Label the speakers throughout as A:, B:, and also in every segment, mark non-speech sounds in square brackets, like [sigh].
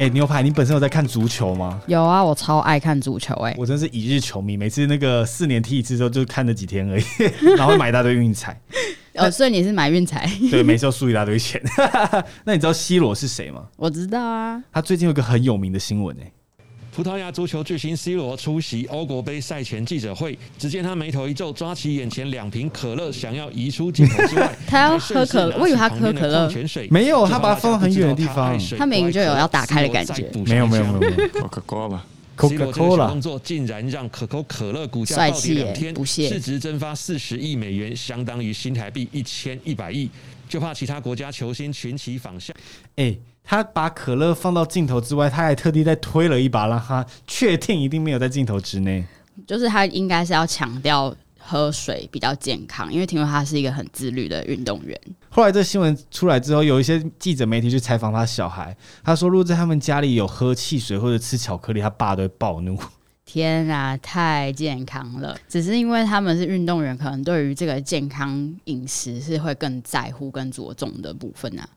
A: 哎，牛排，你本身有在看足球吗？
B: 有啊，我超爱看足球哎，
A: 我真是一日球迷，每次那个四年踢一次之后，就看了几天而已，[laughs] 然后买一大堆运彩。[laughs]
B: 哦，所以你是买运彩？
A: 对，每次都输一大堆钱。[laughs] 那你知道 C 罗是谁吗？
B: 我知道啊，
A: 他最近有个很有名的新闻哎。
C: 葡萄牙足球巨星 C 罗出席欧国杯赛前记者会，只见他眉头一皱，抓起眼前两瓶可乐，想要移出镜头之外，[laughs]
B: 他要喝可乐，我以为他喝可乐，
A: 没有，他把它放很远的地方，
B: 他明明就有要打开的感觉，
A: 没有没有没有，
C: 可可可了，C 罗这个动作竟然让可口可乐股价暴跌两天，市值蒸发四十亿美元，相当于新台币一千一百亿，就怕其他国家球星群起仿效，
A: 哎。他把可乐放到镜头之外，他还特地再推了一把，让他确定一定没有在镜头之内。
B: 就是他应该是要强调喝水比较健康，因为听说他是一个很自律的运动员。
A: 后来这新闻出来之后，有一些记者媒体去采访他小孩，他说如果在他们家里有喝汽水或者吃巧克力，他爸都会暴怒。
B: 天啊，太健康了！只是因为他们是运动员，可能对于这个健康饮食是会更在乎、更着重的部分啊。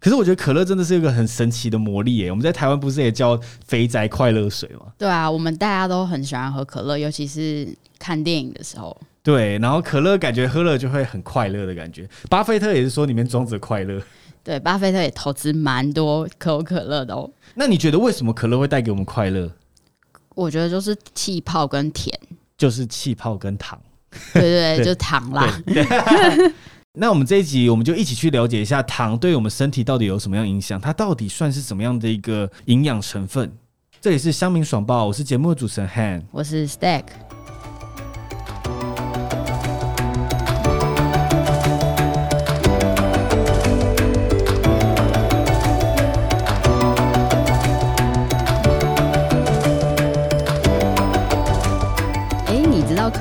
A: 可是我觉得可乐真的是一个很神奇的魔力耶！我们在台湾不是也叫肥宅快乐水吗？
B: 对啊，我们大家都很喜欢喝可乐，尤其是看电影的时候。
A: 对，然后可乐感觉喝了就会很快乐的感觉。巴菲特也是说里面装着快乐。
B: 对，巴菲特也投资蛮多可口可乐的哦。
A: 那你觉得为什么可乐会带给我们快乐？
B: 我觉得就是气泡跟甜，
A: 就是气泡跟糖。
B: 对对 [laughs] 对，就糖啦。
A: 那我们这一集，我们就一起去了解一下糖对我们身体到底有什么样影响，它到底算是什么样的一个营养成分？这里是香茗爽报，我是节目的主持人 Han，
B: 我是 Stack。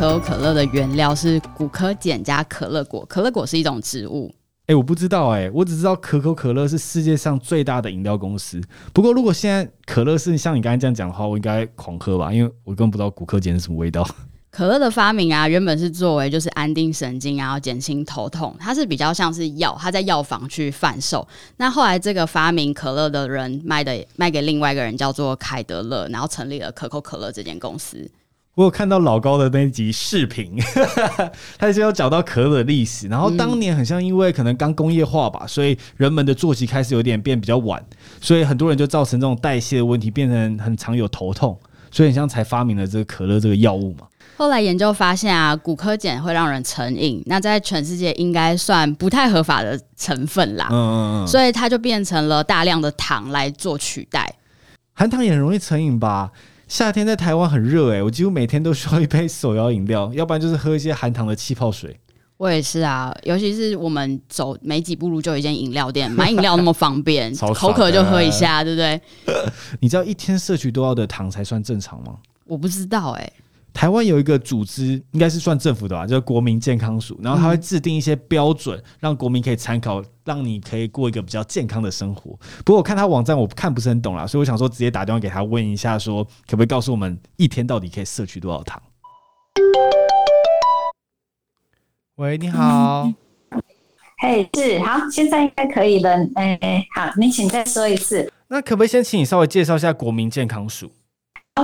B: 可口可乐的原料是古柯碱加可乐果，可乐果是一种植物。
A: 哎，我不知道哎，我只知道可口可乐是世界上最大的饮料公司。不过，如果现在可乐是像你刚才这样讲的话，我应该狂喝吧，因为我根本不知道骨科碱是什么味道。
B: 可乐的发明啊，原本是作为就是安定神经啊，减轻头痛，它是比较像是药，它在药房去贩售。那后来这个发明可乐的人卖的卖给另外一个人叫做凯德勒，然后成立了可口可乐这间公司。
A: 我有看到老高的那集视频，[laughs] 他就要讲到可乐的历史。然后当年很像因为可能刚工业化吧，所以人们的作息开始有点变比较晚，所以很多人就造成这种代谢的问题，变成很常有头痛，所以很像才发明了这个可乐这个药物嘛。
B: 后来研究发现啊，骨科碱会让人成瘾，那在全世界应该算不太合法的成分啦。嗯嗯嗯，所以它就变成了大量的糖来做取代。
A: 含糖也很容易成瘾吧？夏天在台湾很热哎，我几乎每天都需要一杯手摇饮料，[laughs] 要不然就是喝一些含糖的气泡水。
B: 我也是啊，尤其是我们走没几步路就有一间饮料店，[laughs] 买饮料那么方便，[laughs] 口渴就喝一下，对不对？
A: 你知道一天摄取多少的糖才算正常吗？
B: 我不知道哎。
A: 台湾有一个组织，应该是算政府的吧，叫国民健康署，然后它会制定一些标准，让国民可以参考，让你可以过一个比较健康的生活。不过我看他网站，我看不是很懂啦，所以我想说直接打电话给他问一下，说可不可以告诉我们一天到底可以摄取多少糖？喂，你好。
D: 嘿，是好，现在应该可以了。哎，好，你请再说一次。
A: 那可不可以先请你稍微介绍一下国民健康署？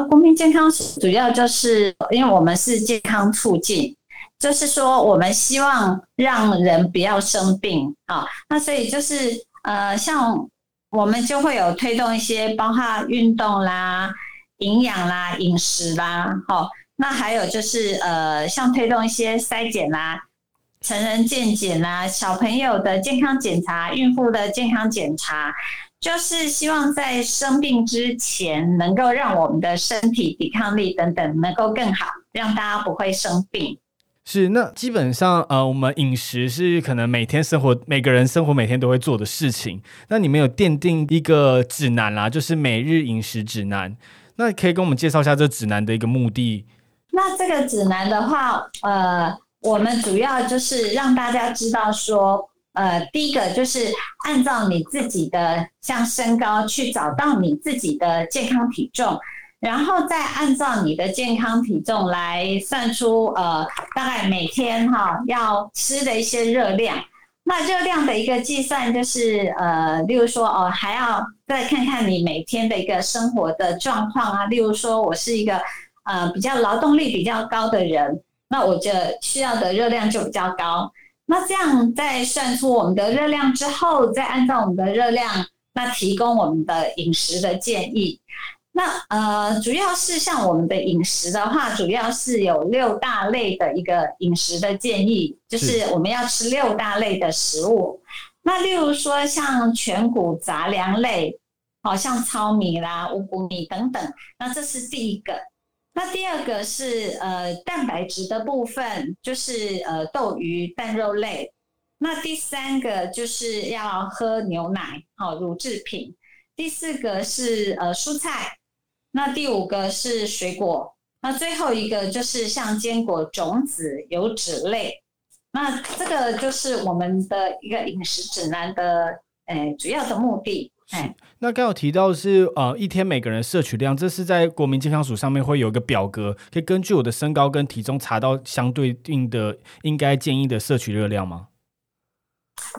D: 国民健康主要就是因为我们是健康促进，就是说我们希望让人不要生病啊。那所以就是呃，像我们就会有推动一些包括运动啦、营养啦、饮食啦，好。那还有就是呃，像推动一些筛检啦、成人健检啦、小朋友的健康检查、孕妇的健康检查。就是希望在生病之前，能够让我们的身体抵抗力等等能够更好，让大家不会生病。
A: 是，那基本上呃，我们饮食是可能每天生活每个人生活每天都会做的事情。那你们有奠定一个指南啦，就是每日饮食指南。那可以跟我们介绍一下这指南的一个目的？
D: 那这个指南的话，呃，我们主要就是让大家知道说。呃，第一个就是按照你自己的像身高去找到你自己的健康体重，然后再按照你的健康体重来算出呃大概每天哈要吃的一些热量。那热量的一个计算就是，呃，例如说哦，还要再看看你每天的一个生活的状况啊。例如说，我是一个呃比较劳动力比较高的人，那我这需要的热量就比较高。那这样在算出我们的热量之后，再按照我们的热量，那提供我们的饮食的建议。那呃，主要是像我们的饮食的话，主要是有六大类的一个饮食的建议，就是我们要吃六大类的食物。那例如说像全谷杂粮类，好像糙米啦、五谷米等等，那这是第一个。那第二个是呃蛋白质的部分，就是呃豆鱼蛋肉类。那第三个就是要喝牛奶，好乳制品。第四个是呃蔬菜。那第五个是水果，那最后一个就是像坚果、种子、油脂类。那这个就是我们的一个饮食指南的，诶，主要的目的。哎，
A: 那刚有提到是呃，一天每个人摄取量，这是在国民健康署上面会有一个表格，可以根据我的身高跟体重查到相对应的应该建议的摄取热量吗？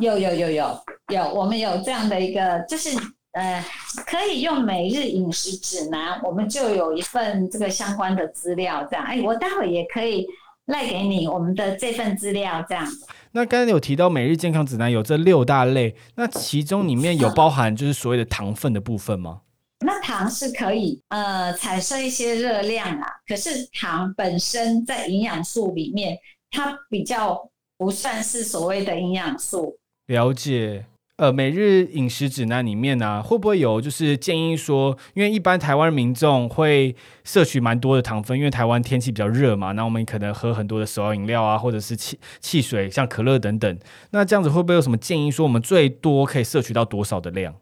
D: 有有有有有，我们有这样的一个，就是。呃，可以用每日饮食指南，我们就有一份这个相关的资料，这样。哎，我待会也可以赖给你我们的这份资料，这样。
A: 那刚才有提到每日健康指南有这六大类，那其中里面有包含就是所谓的糖分的部分吗？
D: 那糖是可以呃产生一些热量啊，可是糖本身在营养素里面，它比较不算是所谓的营养素。
A: 了解。呃，每日饮食指南里面呢，会不会有就是建议说，因为一般台湾民众会摄取蛮多的糖分，因为台湾天气比较热嘛，那我们可能喝很多的手摇饮料啊，或者是汽汽水，像可乐等等。那这样子会不会有什么建议说，我们最多可以摄取到多少的量？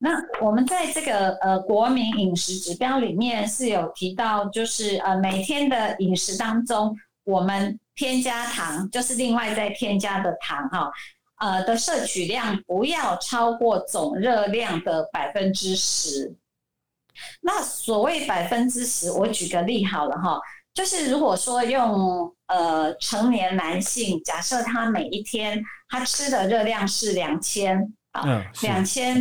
D: 那我们在这个呃国民饮食指标里面是有提到，就是呃每天的饮食当中，我们添加糖，就是另外再添加的糖哈。呃的摄取量不要超过总热量的百分之十。那所谓百分之十，我举个例好了哈，就是如果说用呃成年男性，假设他每一天他吃的热量是两千啊，两千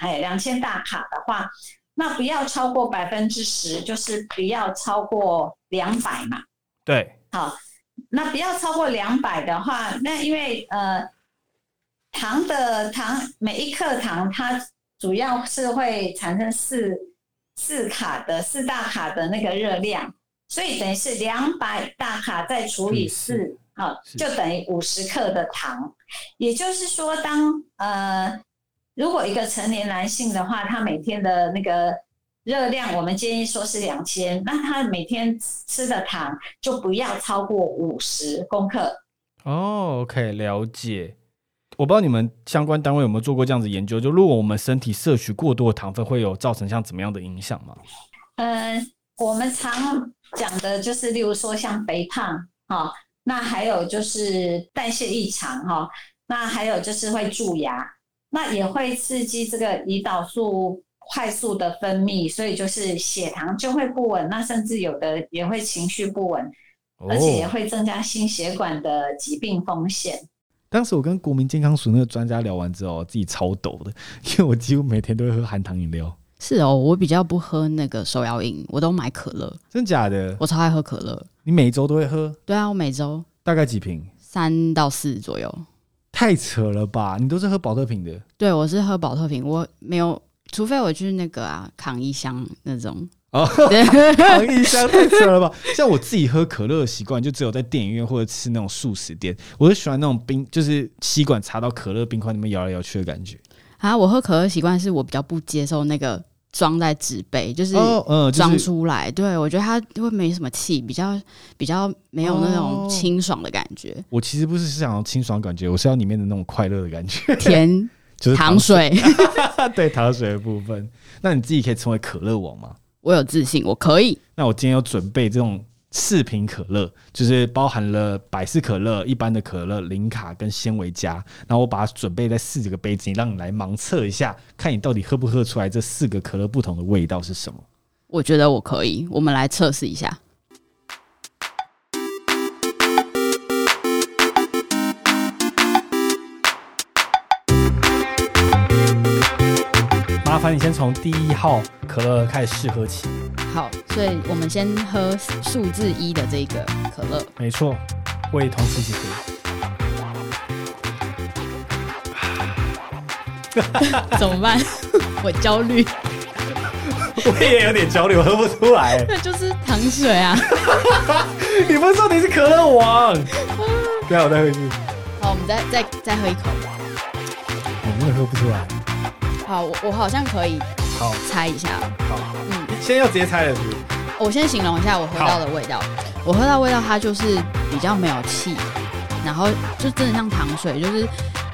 D: 哎两千大卡的话，那不要超过百分之十，就是不要超过两百嘛。
A: 对，
D: 好，那不要超过两百的话，那因为呃。糖的糖，每一克糖它主要是会产生四四卡的四大卡的那个热量，所以等于是两百大卡再除以四，好，就等于五十克的糖。也就是说，当呃，如果一个成年男性的话，他每天的那个热量，我们建议说是两千，那他每天吃的糖就不要超过五十公克。
A: 哦，OK，了解。我不知道你们相关单位有没有做过这样子研究，就如果我们身体摄取过多的糖分，会有造成像怎么样的影响吗？
D: 嗯，我们常讲的就是，例如说像肥胖，哈，那还有就是代谢异常，哈，那还有就是会蛀牙，那也会刺激这个胰岛素快速的分泌，所以就是血糖就会不稳，那甚至有的也会情绪不稳，而且也会增加心血管的疾病风险。
A: 当时我跟国民健康署那个专家聊完之后，自己超抖的，[laughs] 因为我几乎每天都会喝含糖饮料。
B: 是哦，我比较不喝那个手摇饮，我都买可乐。
A: 真假的？
B: 我超爱喝可乐。
A: 你每周都会喝？
B: 对啊，我每周
A: 大概几瓶？
B: 三到四左右。
A: 太扯了吧？你都是喝保特瓶的？
B: 对，我是喝保特瓶，我没有，除非我去那个啊扛一箱那种。
A: 哦，[laughs] 糖一箱太扯了吧！[laughs] 像我自己喝可乐的习惯，就只有在电影院或者吃那种素食店。我就喜欢那种冰，就是吸管插到可乐冰块里面摇来摇去的感觉。
B: 啊，我喝可乐习惯是我比较不接受那个装在纸杯，就是嗯装出来。对我觉得它会没什么气，比较比较没有那种清爽的感觉。
A: 我其实不是想要清爽感觉，我是要里面的那种快乐的感觉。
B: 甜 [laughs] 就是糖水，
A: 对糖水的部分。那你自己可以成为可乐王吗？
B: 我有自信，我可以。
A: 那我今天有准备这种四瓶可乐，就是包含了百事可乐、一般的可乐、零卡跟纤维加。然后我把它准备在四个杯子里，让你来盲测一下，看你到底喝不喝出来这四个可乐不同的味道是什么。
B: 我觉得我可以，我们来测试一下。
A: 烦你先从第一号可乐开始试喝起。
B: 好，所以我们先喝数字一的这个可乐。
A: 没错，我也同时一起。[laughs]
B: 怎么办？[laughs] 我焦虑。
A: 我也有点焦虑，我喝不出来。[laughs]
B: 那就是糖水啊！
A: 你不是说你是可乐王？对啊，我再喝一次。
B: 好，我们再再再喝一口。
A: 我真的喝不出来。
B: 好，我我好像可以。
A: 好，
B: 猜一下。
A: 好，嗯，先要直接猜的是？
B: 我先形容一下我喝到的味道。我喝到味道，它就是比较没有气，然后就真的像糖水，就是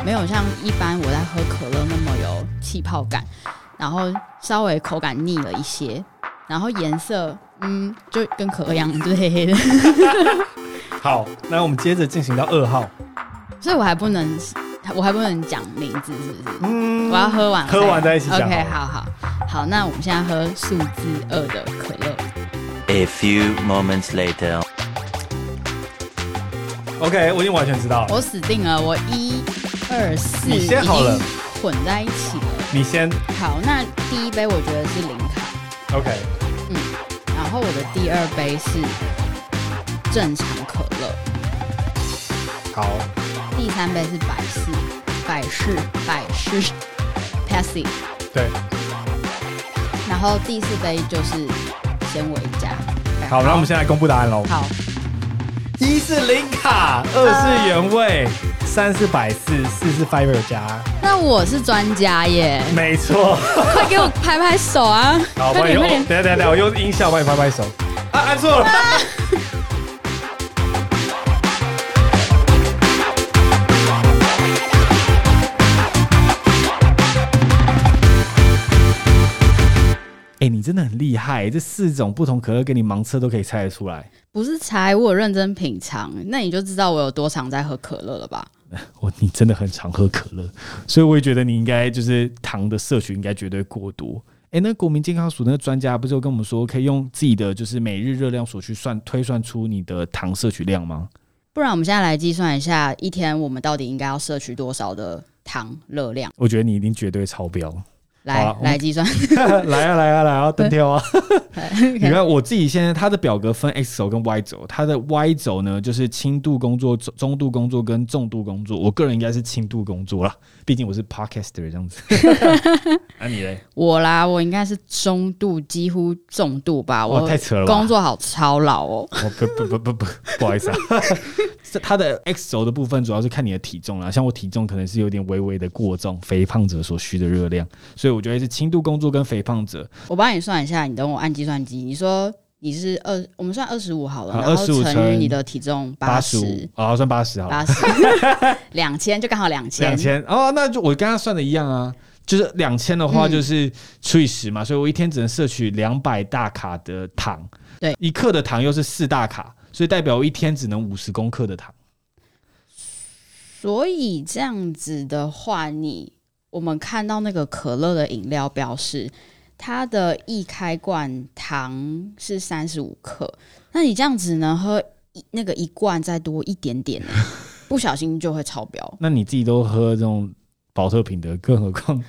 B: 没有像一般我在喝可乐那么有气泡感。然后稍微口感腻了一些，然后颜色，嗯，就跟可乐一样，就是黑黑的。[laughs]
A: 好，那我们接着进行到二号，
B: 所以我还不能，我还不能讲名字，是不是？嗯，我要喝完，
A: 喝完再一起讲。
B: OK，好好好，那我们现在喝数字二的可乐。
E: A few moments later。
A: OK，我已经完全知道了。
B: 我死定了，我一二四，
A: 你先好了，
B: 混在一起了。
A: 你先
B: 好，那第一杯我觉得是零卡
A: ，OK，
B: 嗯，然后我的第二杯是正常可乐，
A: 好，
B: 第三杯是百事，百事，百事 p a s s i
A: 对，
B: 然后第四杯就是纤维加，
A: 好，那我们现在公布答案喽，
B: 好，
A: 一是零卡，二是原味。三是百事，四是 fiber 加。
B: 那我是专家耶。
A: 没错，[laughs]
B: 快给我拍拍手啊！
A: 好，快点，快点，等下等下等下，我用音效帮你拍拍手。啊，按错了。哎，你真的很厉害，这四种不同可乐给你盲测都可以猜得出来。[laughs]
B: 不是猜，我有认真品尝，那你就知道我有多常在喝可乐了吧？[laughs]
A: 我你真的很常喝可乐，所以我也觉得你应该就是糖的摄取应该绝对过多。哎，那国民健康署那个专家不是有跟我们说，可以用自己的就是每日热量所去算推算出你的糖摄取量吗？
B: 不然我们现在来计算一下，一天我们到底应该要摄取多少的糖热量？
A: 我觉得你一定绝对超标。
B: 来来计算，
A: 来啊来啊来啊，单挑啊！[laughs] 你看我自己现在，它的表格分 X 轴跟 Y 轴，它的 Y 轴呢就是轻度工作、中度工作跟重度工作。我个人应该是轻度工作啦，毕竟我是 Podcaster 这样子。[laughs] 那你嘞？
B: 我啦，我应该是中度，几乎重度吧。我
A: 太扯了，
B: 工作好操劳哦。
A: 不不不不不，不好意思啊。[laughs] 它的 X 轴的部分主要是看你的体重啦，像我体重可能是有点微微的过重，肥胖者所需的热量，所以我觉得是轻度工作跟肥胖者。
B: 我帮你算一下，你等我按计算机。你说你是二，我们算二十五好了，然后乘以你的体重八十，
A: 啊，算八十好了，
B: 八十 [laughs] 两千就刚好两千，
A: 两千哦，那就我跟他算的一样啊，就是两千的话就是除以十嘛，所以我一天只能摄取两百大卡的糖，
B: 对，
A: 一克的糖又是四大卡。所以代表我一天只能五十公克的糖。
B: 所以这样子的话，你我们看到那个可乐的饮料表示，它的一开罐糖是三十五克，那你这样子能喝一那个一罐再多一点点，[laughs] 不小心就会超标。
A: 那你自己都喝这种保特瓶的，更何况？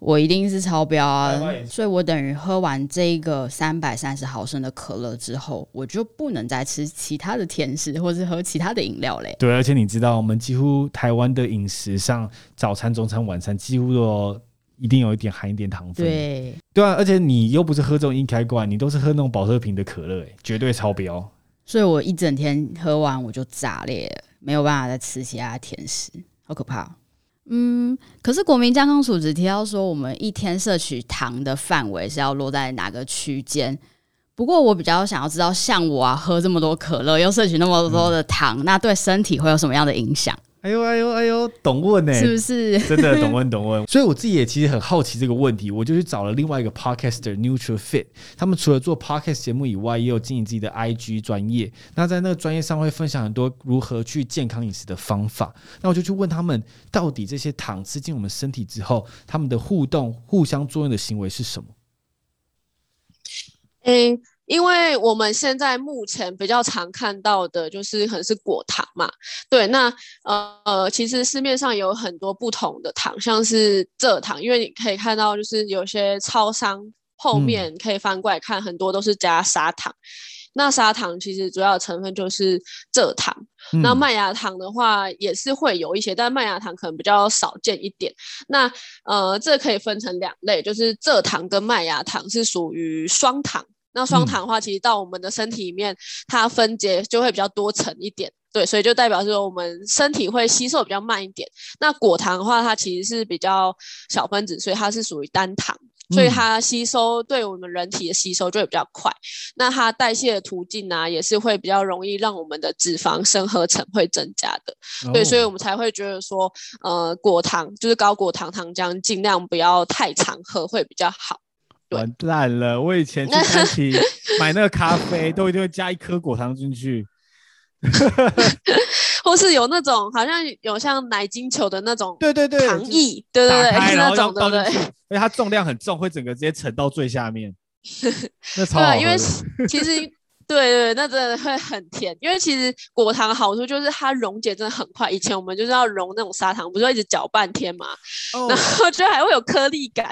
B: 我一定是超标啊！所以我等于喝完这个三百三十毫升的可乐之后，我就不能再吃其他的甜食或是喝其他的饮料嘞。
A: 对，而且你知道，我们几乎台湾的饮食上，早餐、中餐、晚餐几乎都一定有一点含一点糖分。
B: 对，
A: 对啊，而且你又不是喝这种易开罐，你都是喝那种保特瓶的可乐，哎，绝对超标。
B: 所以我一整天喝完我就炸裂了，没有办法再吃其他甜食，好可怕。嗯，可是国民健康署只提到说，我们一天摄取糖的范围是要落在哪个区间？不过我比较想要知道，像我啊，喝这么多可乐，又摄取那么多的糖，那对身体会有什么样的影响？
A: 哎呦哎呦哎呦，懂问呢？
B: 是不是
A: 真的懂问懂问？[laughs] 所以我自己也其实很好奇这个问题，我就去找了另外一个 podcaster Neutral Fit，他们除了做 podcast 节目以外，也有经营自己的 IG 专业。那在那个专业上会分享很多如何去健康饮食的方法。那我就去问他们，到底这些糖吃进我们身体之后，他们的互动、互相作用的行为是什么？
F: 诶。因为我们现在目前比较常看到的就是可能是果糖嘛，对，那呃呃，其实市面上有很多不同的糖，像是蔗糖，因为你可以看到就是有些超商后面可以翻过来看，很多都是加砂糖。那砂糖其实主要成分就是蔗糖，那麦芽糖的话也是会有一些，但麦芽糖可能比较少见一点。那呃，这可以分成两类，就是蔗糖跟麦芽糖是属于双糖。那双糖的话，其实到我们的身体里面，它分解就会比较多层一点，对，所以就代表说我们身体会吸收比较慢一点。那果糖的话，它其实是比较小分子，所以它是属于单糖，所以它吸收对我们人体的吸收就会比较快。那它代谢的途径呢，也是会比较容易让我们的脂肪生合成会增加的，对，所以我们才会觉得说，呃，果糖就是高果糖糖浆，尽量不要太常喝会比较好。
A: 完蛋了！我以前 [laughs] 去餐厅买那个咖啡，都一定会加一颗果糖进去，[laughs]
F: 或是有那种好像有像奶精球的那种，
A: 对对对，
F: 糖液，对对对，[laughs] 那种对对？
A: 因为它重量很重，会整个直接沉到最下面。那超
F: 对，因为其实。对对，那真的会很甜，因为其实果糖的好处就是它溶解真的很快。以前我们就是要溶那种砂糖，不是一直搅半天嘛，然后就还会有颗粒感。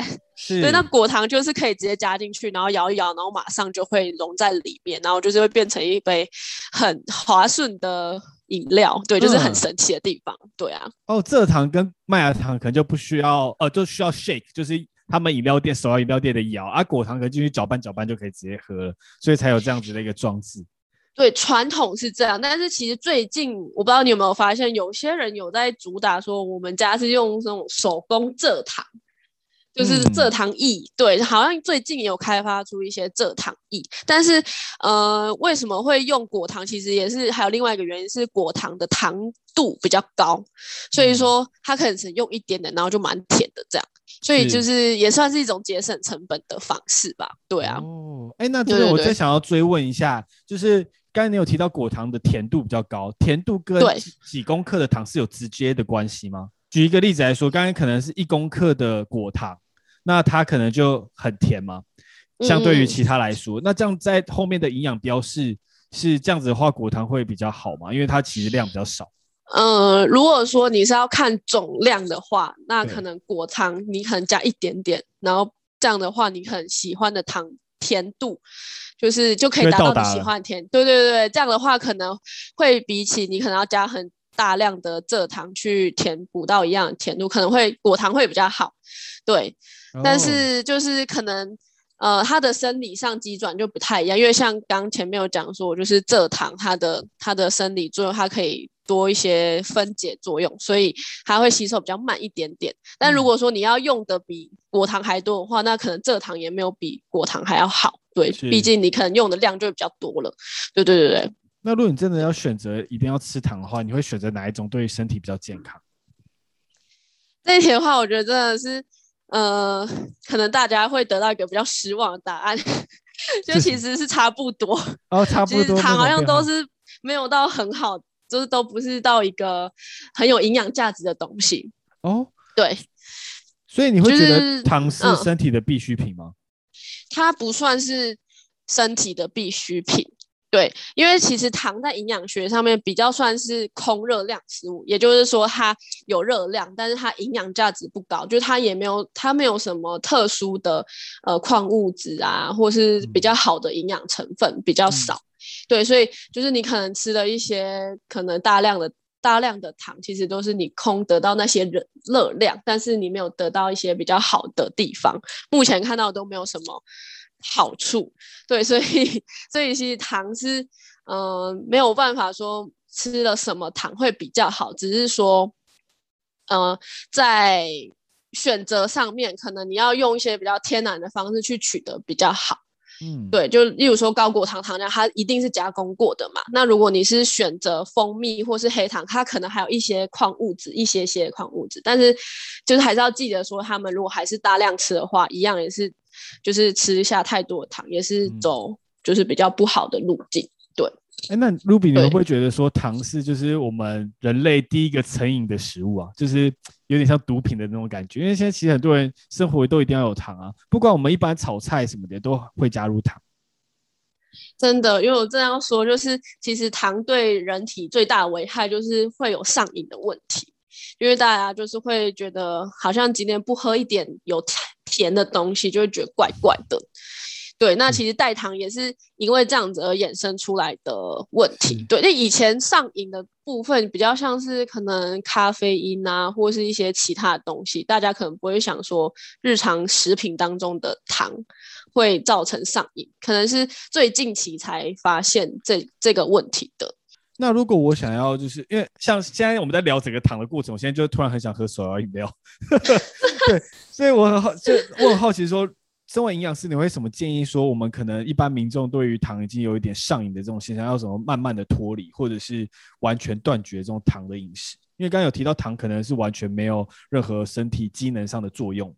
F: 对，那果糖就是可以直接加进去，然后摇一摇，然后马上就会融在里面，然后就是会变成一杯很滑顺的饮料。对，就是很神奇的地方。对啊。
A: 哦，蔗糖跟麦芽糖可能就不需要，呃，就需要 shake，就是。他们饮料店、手摇饮料店的摇啊，果糖可进去搅拌搅拌就可以直接喝了，所以才有这样子的一个装置。
F: 对，传统是这样，但是其实最近我不知道你有没有发现，有些人有在主打说，我们家是用这种手工蔗糖。就是蔗糖液，对，好像最近有开发出一些蔗糖液，但是，呃，为什么会用果糖？其实也是还有另外一个原因，是果糖的糖度比较高，所以说它可能只用一点点，然后就蛮甜的这样，所以就是也算是一种节省成本的方式吧。对啊。
A: 哦，哎，那这个我再想要追问一下，就是刚才你有提到果糖的甜度比较高，甜度跟几公克的糖是有直接的关系吗？举一个例子来说，刚才可能是一公克的果糖。那它可能就很甜吗？相对于其他来说，那这样在后面的营养标示是这样子的话，果糖会比较好吗？因为它其实量比较少。
F: 呃，如果说你是要看总量的话，那可能果糖你可能加一点点，然后这样的话，你很喜欢的糖甜度就是就可以达到你喜欢的甜。对对对，这样的话可能会比起你可能要加很大量的蔗糖去填补到一样的甜度，可能会果糖会比较好。对。但是就是可能，呃，它的生理上机转就不太一样，因为像刚前面有讲说，就是蔗糖它的它的生理作用，它可以多一些分解作用，所以它会吸收比较慢一点点。但如果说你要用的比果糖还多的话，那可能蔗糖也没有比果糖还要好。对，毕竟你可能用的量就比较多了。对对对对。
A: 那如果你真的要选择一定要吃糖的话，你会选择哪一种对身体比较健康？
F: 这一题的话，我觉得真的是。呃，可能大家会得到一个比较失望的答案，[laughs] 就其实是差不多
A: 哦，差不多。其
F: 实糖好像都是没有到很好，就是都不是到一个很有营养价值的东西哦。对，
A: 所以你会觉得糖是身体的必需品吗？
F: 它不算是身体的必需品。对，因为其实糖在营养学上面比较算是空热量食物，也就是说它有热量，但是它营养价值不高，就它也没有它没有什么特殊的呃矿物质啊，或是比较好的营养成分比较少。对，所以就是你可能吃了一些可能大量的大量的糖，其实都是你空得到那些热热量，但是你没有得到一些比较好的地方。目前看到都没有什么。好处对，所以 [laughs] 所以其实糖是嗯没有办法说吃了什么糖会比较好，只是说嗯在选择上面可能你要用一些比较天然的方式去取得比较好。嗯，对，就例如说高果糖糖浆，它一定是加工过的嘛。那如果你是选择蜂蜜或是黑糖，它可能还有一些矿物质，一些些矿物质，但是就是还是要记得说，他们如果还是大量吃的话，一样也是。就是吃下太多的糖，也是走就是比较不好的路径。对，
A: 哎，那 Ruby，你会不会觉得说糖是就是我们人类第一个成瘾的食物啊？就是有点像毒品的那种感觉。因为现在其实很多人生活都一定要有糖啊，不管我们一般炒菜什么的都会加入糖。
F: 真的，因为我这样说，就是其实糖对人体最大的危害就是会有上瘾的问题，因为大家就是会觉得好像今天不喝一点有甜的东西，就会觉得怪怪的。对，那其实代糖也是因为这样子而衍生出来的问题。对，那以前上瘾的部分比较像是可能咖啡因啊，或是一些其他的东西，大家可能不会想说日常食品当中的糖会造成上瘾，可能是最近期才发现这这个问题的。
A: 那如果我想要，就是因为像现在我们在聊整个糖的过程，我现在就突然很想喝手摇饮料。[laughs] 对，所以我很好，就我很好奇说。身为营养师，你会什么建议？说我们可能一般民众对于糖已经有一点上瘾的这种现象，要怎么慢慢的脱离，或者是完全断绝这种糖的饮食？因为刚刚有提到糖可能是完全没有任何身体机能上的作用。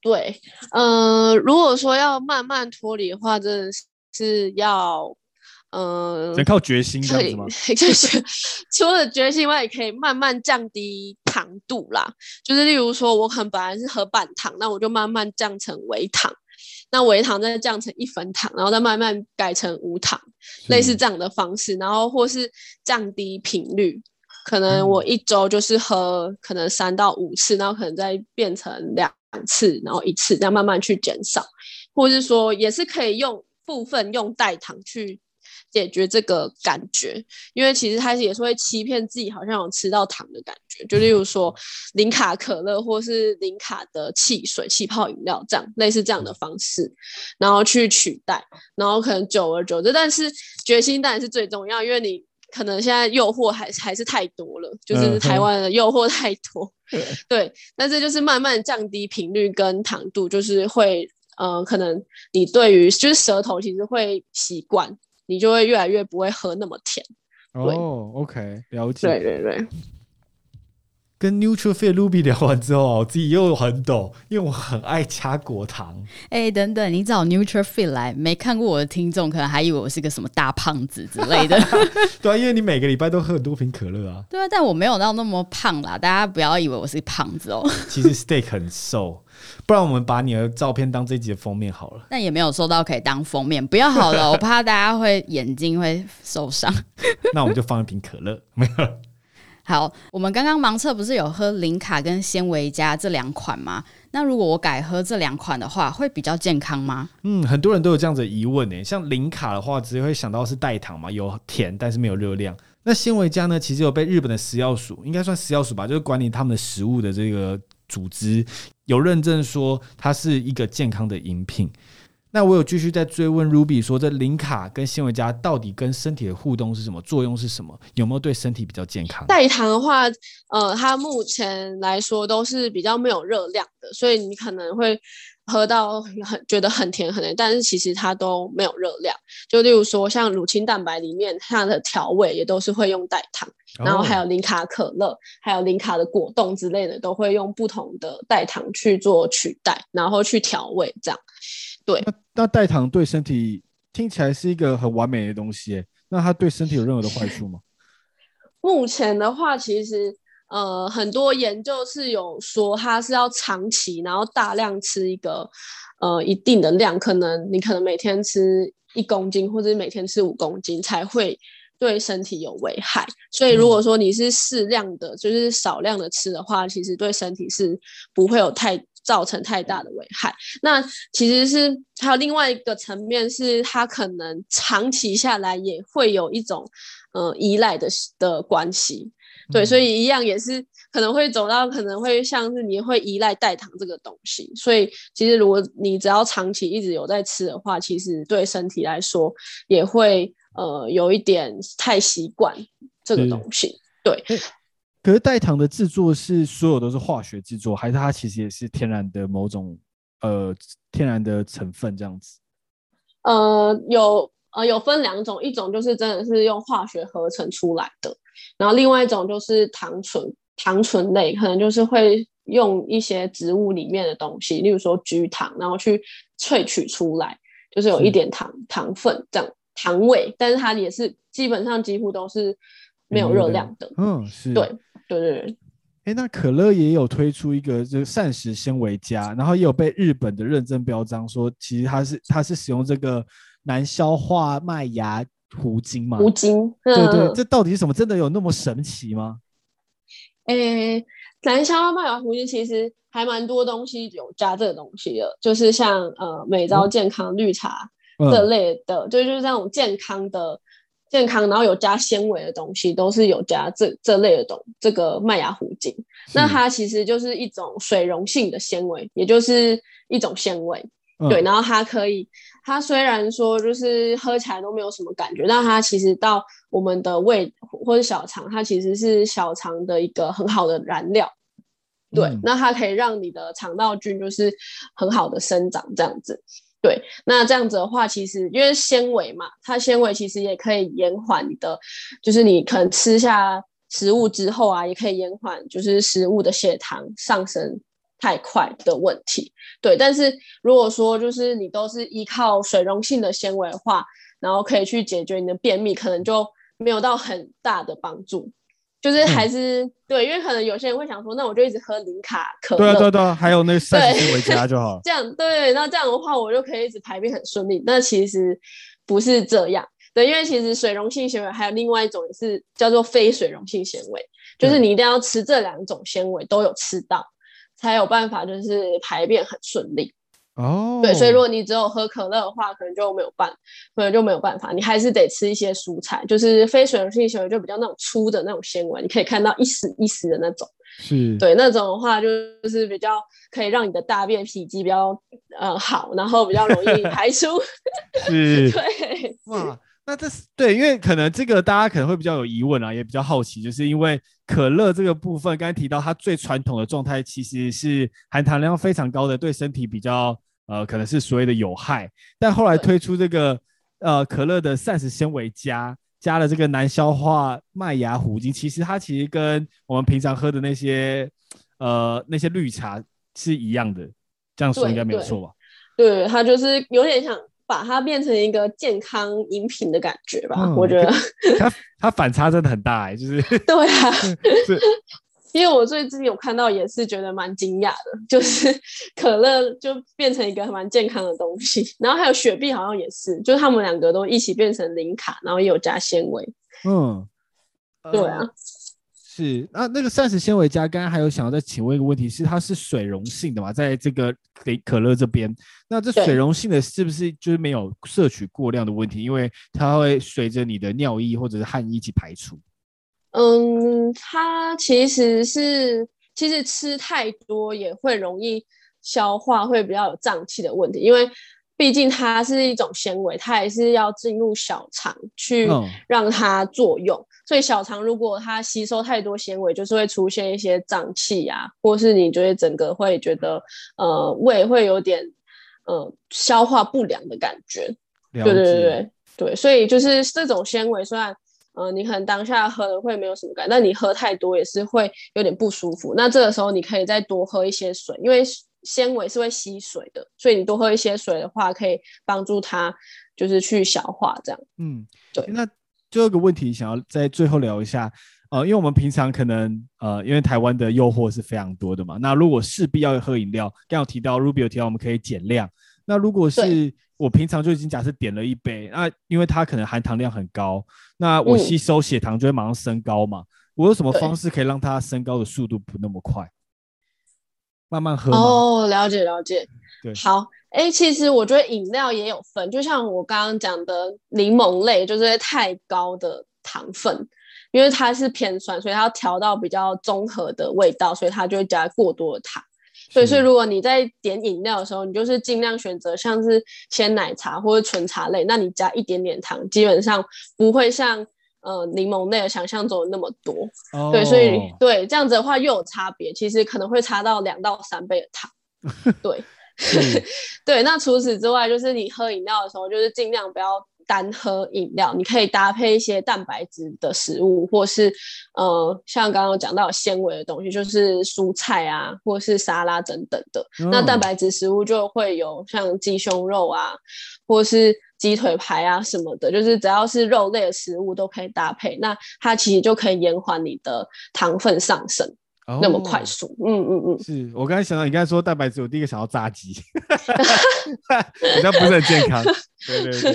F: 对，嗯，如果说要慢慢脱离的话，真的是要。嗯，
A: 能靠决心这样子吗？[laughs]
F: 就是除了决心外，也可以慢慢降低糖度啦。就是例如说，我可能本来是喝半糖，那我就慢慢降成微糖，那微糖再降成一分糖，然后再慢慢改成无糖，类似这样的方式。然后或是降低频率，可能我一周就是喝可能三到五次，然后可能再变成两次，然后一次，这样慢慢去减少。或是说，也是可以用部分用代糖去。解决这个感觉，因为其实他也是会欺骗自己，好像有吃到糖的感觉。就例如说零卡可乐，或是零卡的汽水、气泡饮料这样，类似这样的方式，然后去取代，然后可能久而久之，但是决心当然是最重要，因为你可能现在诱惑还还是太多了，就是台湾的诱惑太多，[laughs] 对。但是就是慢慢降低频率跟糖度，就是会呃，可能你对于就是舌头其实会习惯。你就会越来越不会喝那么甜。
A: 哦，OK，了解。
F: 对对对。
A: 跟 NutriFit Ruby 聊完之后，我自己又很抖，因为我很爱掐果糖。
B: 哎，等等，你找 NutriFit 来，没看过我的听众可能还以为我是个什么大胖子之类的。[laughs]
A: 对啊，因为你每个礼拜都喝很多瓶可乐啊。
B: 对啊，但我没有到那么胖啦，大家不要以为我是胖子哦。
A: 其实 Steak 很瘦。不然我们把你的照片当这集的封面好了。
B: 那也没有收到可以当封面，不要好了，我怕大家会眼睛会受伤。[laughs]
A: 那我们就放一瓶可乐，没有。
B: 好，我们刚刚盲测不是有喝零卡跟纤维加这两款吗？那如果我改喝这两款的话，会比较健康吗？
A: 嗯，很多人都有这样子的疑问呢。像零卡的话，直接会想到是代糖嘛，有甜但是没有热量。那纤维加呢，其实有被日本的食药署，应该算食药署吧，就是管理他们的食物的这个组织。有认证说它是一个健康的饮品，那我有继续在追问 Ruby 说，这零卡跟纤维加到底跟身体的互动是什么，作用是什么，有没有对身体比较健康？
F: 代糖的话，呃，它目前来说都是比较没有热量的，所以你可能会。喝到很觉得很甜很甜，但是其实它都没有热量。就例如说，像乳清蛋白里面它的调味也都是会用代糖，然后还有零卡可乐，还有零卡的果冻之类的，都会用不同的代糖去做取代，然后去调味这样。对，
A: 那那代糖对身体听起来是一个很完美的东西，那它对身体有任何的坏处吗？[laughs]
F: 目前的话，其实。呃，很多研究是有说，它是要长期，然后大量吃一个呃一定的量，可能你可能每天吃一公斤，或者每天吃五公斤，才会对身体有危害。所以如果说你是适量的，就是少量的吃的话，其实对身体是不会有太造成太大的危害。那其实是还有另外一个层面，是它可能长期下来也会有一种呃依赖的的关系。对，所以一样也是可能会走到，可能会像是你会依赖代糖这个东西。所以其实如果你只要长期一直有在吃的话，其实对身体来说也会呃有一点太习惯这个东西。对。
A: 可是代糖的制作是所有都是化学制作，还是它其实也是天然的某种呃天然的成分这样子？
F: 呃，有呃有分两种，一种就是真的是用化学合成出来的。然后另外一种就是糖醇，糖醇类可能就是会用一些植物里面的东西，例如说菊糖，然后去萃取出来，就是有一点糖糖分这样糖味，但是它也是基本上几乎都是没有热量的。
A: 嗯，是
F: 对对对。
A: 哎，那可乐也有推出一个就是膳食纤维加，然后也有被日本的认证标章说，其实它是它是使用这个难消化麦芽糊精嘛？
F: 糊精，
A: 对对，这到底是什么？真的有那么神奇吗？
F: 诶，难消化麦芽糊精其实还蛮多东西有加这个东西的，就是像呃美招健康绿茶这类的，就就是那种健康的。健康，然后有加纤维的东西，都是有加这这类的东这个麦芽糊精。那它其实就是一种水溶性的纤维，也就是一种纤维。对，然后它可以，它虽然说就是喝起来都没有什么感觉，但它其实到我们的胃或者小肠，它其实是小肠的一个很好的燃料。对，那它可以让你的肠道菌就是很好的生长，这样子。对，那这样子的话，其实因为纤维嘛，它纤维其实也可以延缓的，就是你可能吃下食物之后啊，也可以延缓就是食物的血糖上升太快的问题。对，但是如果说就是你都是依靠水溶性的纤维的话，然后可以去解决你的便秘，可能就没有到很大的帮助。就是还是对，因为可能有些人会想说，那我就一直喝零卡可
A: 乐，对对对，还有那膳食纤维加就好。[laughs]
F: 这样对，那这样的话我就可以一直排便很顺利。那其实不是这样，对，因为其实水溶性纤维还有另外一种也是叫做非水溶性纤维，就是你一定要吃这两种纤维都有吃到，才有办法就是排便很顺利。
A: 哦，
F: 对，所以如果你只有喝可乐的话，可能就没有办，可能就没有办法，你还是得吃一些蔬菜，就是非水溶性纤维，就比较那种粗的那种纤维，你可以看到一丝一丝的那种，
A: 是。
F: 对那种的话，就是比较可以让你的大便体积比较呃好，然后比较容易排出。[laughs]
A: 是，
F: 对，
A: 哇，那这是对，因为可能这个大家可能会比较有疑问啊，也比较好奇，就是因为可乐这个部分，刚才提到它最传统的状态其实是含糖量非常高的，对身体比较。呃，可能是所谓的有害，但后来推出这个呃可乐的膳食纤维加加了这个难消化麦芽糊精，其实它其实跟我们平常喝的那些呃那些绿茶是一样的，这样说应该没有错吧？
F: 对，它就是有点想把它变成一个健康饮品的感觉吧？我觉得
A: 它它反差真的很大哎，就是 [laughs]
F: 对啊，[laughs] [laughs] 因为我最近有看到，也是觉得蛮惊讶的，就是可乐就变成一个蛮健康的东西，然后还有雪碧好像也是，就是他们两个都一起变成零卡，然后也有加纤维。
A: 嗯，
F: 对啊，
A: 是那那个膳食纤维加，刚刚还有想要再请问一个问题，是它是水溶性的嘛？在这个可可乐这边，那这水溶性的是不是就是没有摄取过量的问题？因为它会随着你的尿液或者是汗液一起排出。
F: 嗯，它其实是其实吃太多也会容易消化，会比较有胀气的问题。因为毕竟它是一种纤维，它也是要进入小肠去让它作用。所以小肠如果它吸收太多纤维，就是会出现一些胀气啊，或是你觉得整个会觉得呃胃会有点呃消化不良的感觉。对对对对对，所以就是这种纤维虽然。呃，你可能当下喝的会没有什么感，但你喝太多也是会有点不舒服。那这个时候你可以再多喝一些水，因为纤维是会吸水的，所以你多喝一些水的话，可以帮助它就是去消化这样。
A: 嗯，
F: 对。
A: 那最后一个问题想要在最后聊一下，呃，因为我们平常可能呃，因为台湾的诱惑是非常多的嘛，那如果势必要喝饮料，刚有提到 Ruby 有提到我们可以减量，那如果是我平常就已经假设点了一杯，那因为它可能含糖量很高，那我吸收血糖就会马上升高嘛。我有什么方式可以让它升高的速度不那么快？慢慢喝
F: 哦，了解了解。
A: 对，
F: 好，哎，其实我觉得饮料也有分，就像我刚刚讲的柠檬类，就是太高的糖分，因为它是偏酸，所以它要调到比较综合的味道，所以它就会加过多的糖。所以，所以如果你在点饮料的时候，你就是尽量选择像是鲜奶茶或者纯茶类，那你加一点点糖，基本上不会像呃柠檬类的想象中的那么多。对，所以对这样子的话又有差别，其实可能会差到两到三倍的糖。[laughs] 对，[laughs] 对。那除此之外，就是你喝饮料的时候，就是尽量不要。单喝饮料，你可以搭配一些蛋白质的食物，或是呃，像刚刚讲到纤维的东西，就是蔬菜啊，或是沙拉等等的。那蛋白质食物就会有像鸡胸肉啊，或是鸡腿排啊什么的，就是只要是肉类的食物都可以搭配。那它其实就可以延缓你的糖分上升。那么快速。嗯嗯嗯，
A: 是我刚才想到你刚才说蛋白质，我第一个想到炸鸡，[laughs] 比较不是很健康。对对对，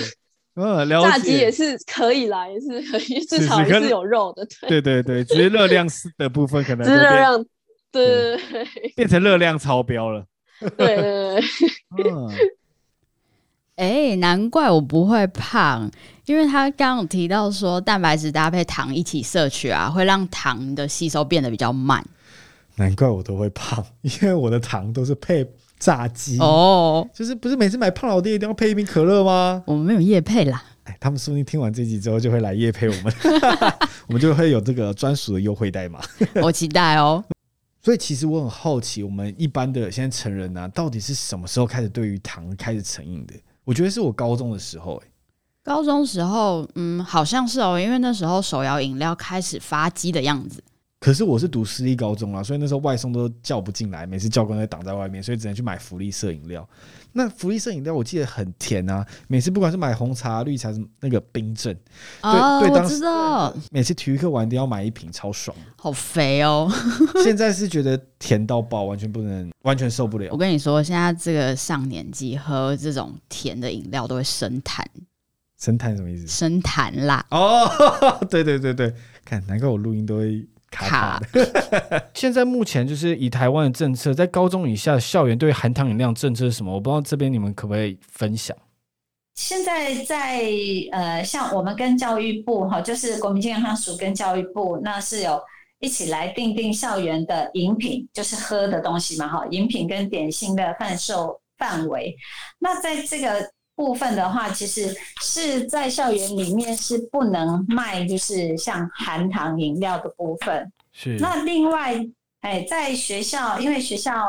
A: 嗯，[laughs]
F: 炸鸡也是可以啦，也是可以，至少也是有肉的。
A: 对对对，只是热量的部分可能
F: 热量，对对对，
A: 变成热量超标了。
F: 对对对，
B: 嗯。[laughs] 哎，难怪我不会胖，因为他刚刚提到说蛋白质搭配糖一起摄取啊，会让糖的吸收变得比较慢。
A: 难怪我都会胖，[laughs] 因为我的糖都是配炸鸡哦，就是不是每次买胖老爹一定要配一瓶可乐吗？
B: 我们没有夜配啦。
A: 哎，他们说不定听完这集之后就会来夜配我们，[laughs] 我们就会有这个专属的优惠代码。[laughs]
B: 我期待哦。
A: 所以其实我很好奇，我们一般的现在成人呢，到底是什么时候开始对于糖开始成瘾的？我觉得是我高中的时候，哎，
B: 高中时候，嗯，好像是哦，因为那时候手摇饮料开始发机的样子。
A: 可是我是读私立高中啊，所以那时候外送都叫不进来，每次教官都挡在外面，所以只能去买福利社饮料。那福利社饮料我记得很甜啊，每次不管是买红茶、绿茶，什么那个冰镇，
B: 对对，当时
A: 每次体育课完一定要买一瓶，超爽。
B: 好肥哦！[laughs]
A: 现在是觉得甜到爆，完全不能，完全受不了。
B: 我跟你说，现在这个上年纪喝这种甜的饮料都会生痰。
A: 生痰什么意思？
B: 生痰啦！
A: 哦，[laughs] 对对对对，看，难怪我录音都会。卡的。[laughs] 现在目前就是以台湾的政策，在高中以下的校园对含糖饮料政策是什么？我不知道这边你们可不可以分享？
D: 现在在呃，像我们跟教育部哈，就是国民健康署跟教育部，那是有一起来定定校园的饮品，就是喝的东西嘛哈，饮品跟点心的贩售范围。那在这个。部分的话，其实是在校园里面是不能卖，就是像含糖饮料的部分。
A: 是。
D: 那另外，哎，在学校，因为学校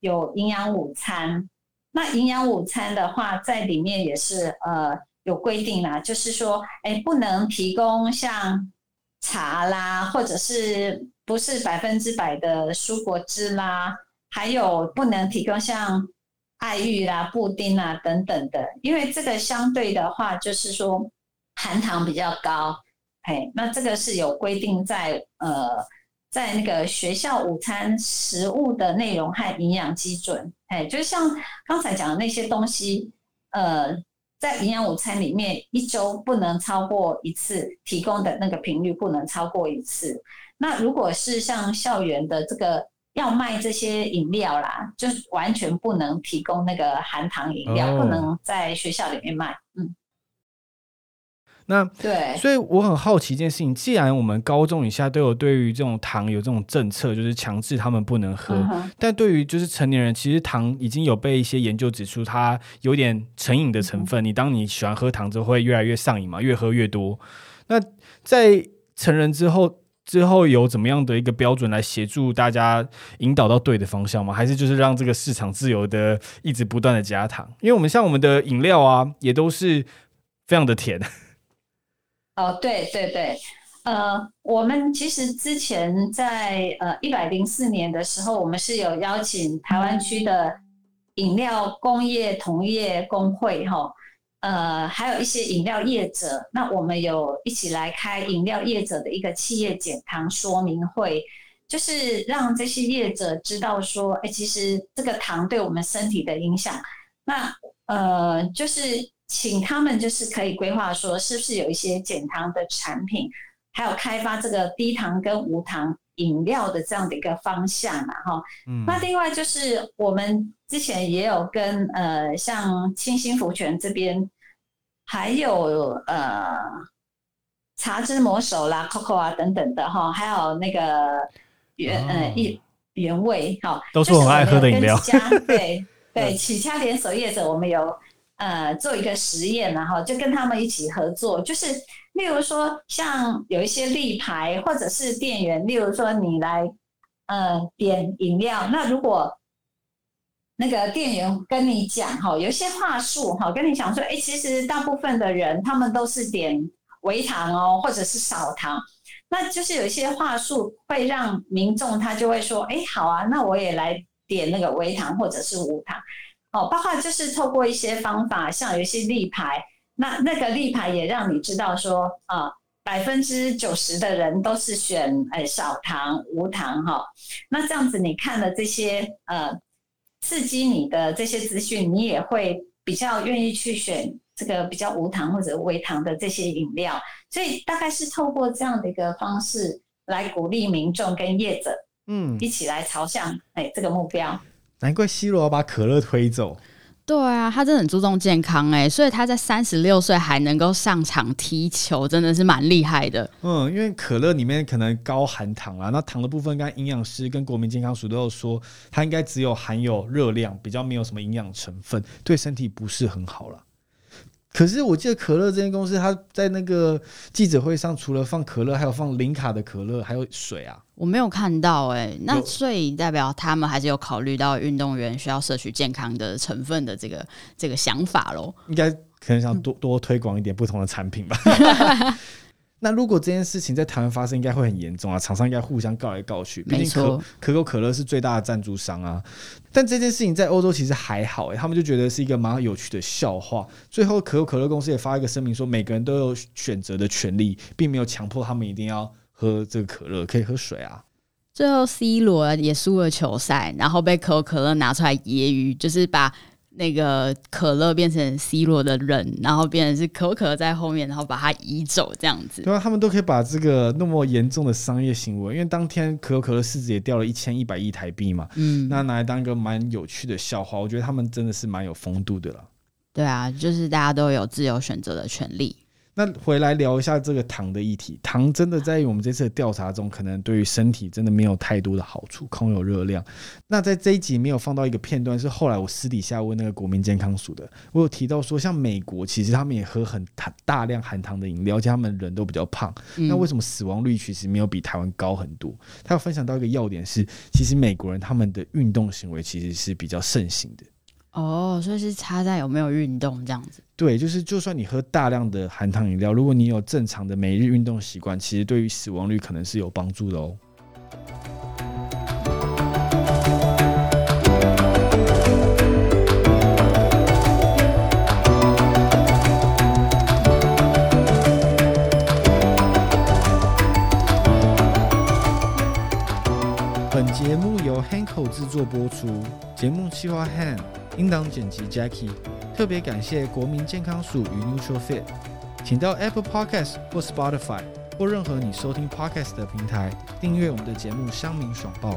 D: 有营养午餐，那营养午餐的话，在里面也是呃有规定啦，就是说，哎，不能提供像茶啦，或者是不是百分之百的蔬果汁啦，还有不能提供像。爱玉啦、布丁啊等等的，因为这个相对的话，就是说含糖比较高，哎，那这个是有规定在呃，在那个学校午餐食物的内容和营养基准，哎，就像刚才讲的那些东西，呃，在营养午餐里面一周不能超过一次，提供的那个频率不能超过一次。那如果是像校园的这个。要卖这些饮料啦，就是完全不能提供那个含糖饮料，不能在学校里面卖。嗯，
A: 那
D: 对，
A: 所以我很好奇一件事情，既然我们高中以下都有对于这种糖有这种政策，就是强制他们不能喝，但对于就是成年人，其实糖已经有被一些研究指出，它有点成瘾的成分。你当你喜欢喝糖之后，会越来越上瘾嘛，越喝越多。那在成人之后。之后有怎么样的一个标准来协助大家引导到对的方向吗？还是就是让这个市场自由的一直不断的加糖？因为我们像我们的饮料啊，也都是非常的甜。[laughs]
D: 哦，对对对，呃，我们其实之前在呃一百零四年的时候，我们是有邀请台湾区的饮料工业同业工会哈。呃，还有一些饮料业者，那我们有一起来开饮料业者的一个企业减糖说明会，就是让这些业者知道说，哎，其实这个糖对我们身体的影响。那呃，就是请他们就是可以规划说，是不是有一些减糖的产品，还有开发这个低糖跟无糖饮料的这样的一个方向嘛，哈。嗯。那另外就是我们之前也有跟呃，像清新福泉这边。还有呃，茶之魔手啦，Coco 啊等等的哈，还有那个原呃一原味哈，
A: 都是我们爱喝的饮料。
D: 对对，起家 [laughs] 连锁业者，我们有呃做一个实验，然后就跟他们一起合作，就是例如说像有一些立牌或者是店员，例如说你来呃点饮料，那如果那个店员跟你讲哈，有一些话术哈，跟你讲说，哎，其实大部分的人他们都是点微糖哦，或者是少糖，那就是有一些话术会让民众他就会说，哎，好啊，那我也来点那个微糖或者是无糖，哦，包括就是透过一些方法，像有一些立牌，那那个立牌也让你知道说，啊，百分之九十的人都是选哎少糖无糖哈。那这样子你看了这些呃刺激你的这些资讯，你也会比较愿意去选这个比较无糖或者微糖的这些饮料。所以大概是透过这样的一个方式来鼓励民众跟业者，嗯，一起来朝向哎这个目标。
A: 难怪 C 罗把可乐推走。
B: 对啊，他真的很注重健康哎，所以他在三十六岁还能够上场踢球，真的是蛮厉害的。
A: 嗯，因为可乐里面可能高含糖啦，那糖的部分，刚营养师跟国民健康署都有说，它应该只有含有热量，比较没有什么营养成分，对身体不是很好了。可是我记得可乐这间公司，他在那个记者会上，除了放可乐，还有放零卡的可乐，还有水啊。
B: 我没有看到哎，那所以代表他们还是有考虑到运动员需要摄取健康的成分的这个这个想法喽。
A: 应该可能想多多推广一点不同的产品吧。那如果这件事情在台湾发生，应该会很严重啊！厂商应该互相告来告去。毕竟可可口可乐是最大的赞助商啊。但这件事情在欧洲其实还好，哎，他们就觉得是一个蛮有趣的笑话。最后，可口可乐公司也发一个声明说，每个人都有选择的权利，并没有强迫他们一定要喝这个可乐，可以喝水啊。
B: 最后，C 罗也输了球赛，然后被可口可乐拿出来揶揄，就是把。那个可乐变成 C 罗的人，然后变成是可口可乐在后面，然后把它移走这样子。
A: 对啊，他们都可以把这个那么严重的商业行为，因为当天可口可乐市值也掉了一千一百亿台币嘛，嗯，那拿来当一个蛮有趣的笑话，我觉得他们真的是蛮有风度的了。
B: 对啊，就是大家都有自由选择的权利。
A: 那回来聊一下这个糖的议题，糖真的在我们这次的调查中，可能对于身体真的没有太多的好处，空有热量。那在这一集没有放到一个片段，是后来我私底下问那个国民健康署的，我有提到说，像美国其实他们也喝很大大量含糖的饮料，而且他们人都比较胖，那为什么死亡率其实没有比台湾高很多？他有分享到一个要点是，其实美国人他们的运动行为其实是比较盛行的。
B: 哦，所以是差在有没有运动这样子。
A: 对，就是就算你喝大量的含糖饮料，如果你有正常的每日运动习惯，其实对于死亡率可能是有帮助的哦。本节目由 Hanko 制作播出，节目企划 Hand。应当剪辑 Jackie，特别感谢国民健康署与 Neutral Fit，请到 Apple Podcast 或 Spotify 或任何你收听 Podcast 的平台订阅我们的节目《乡民爽报》。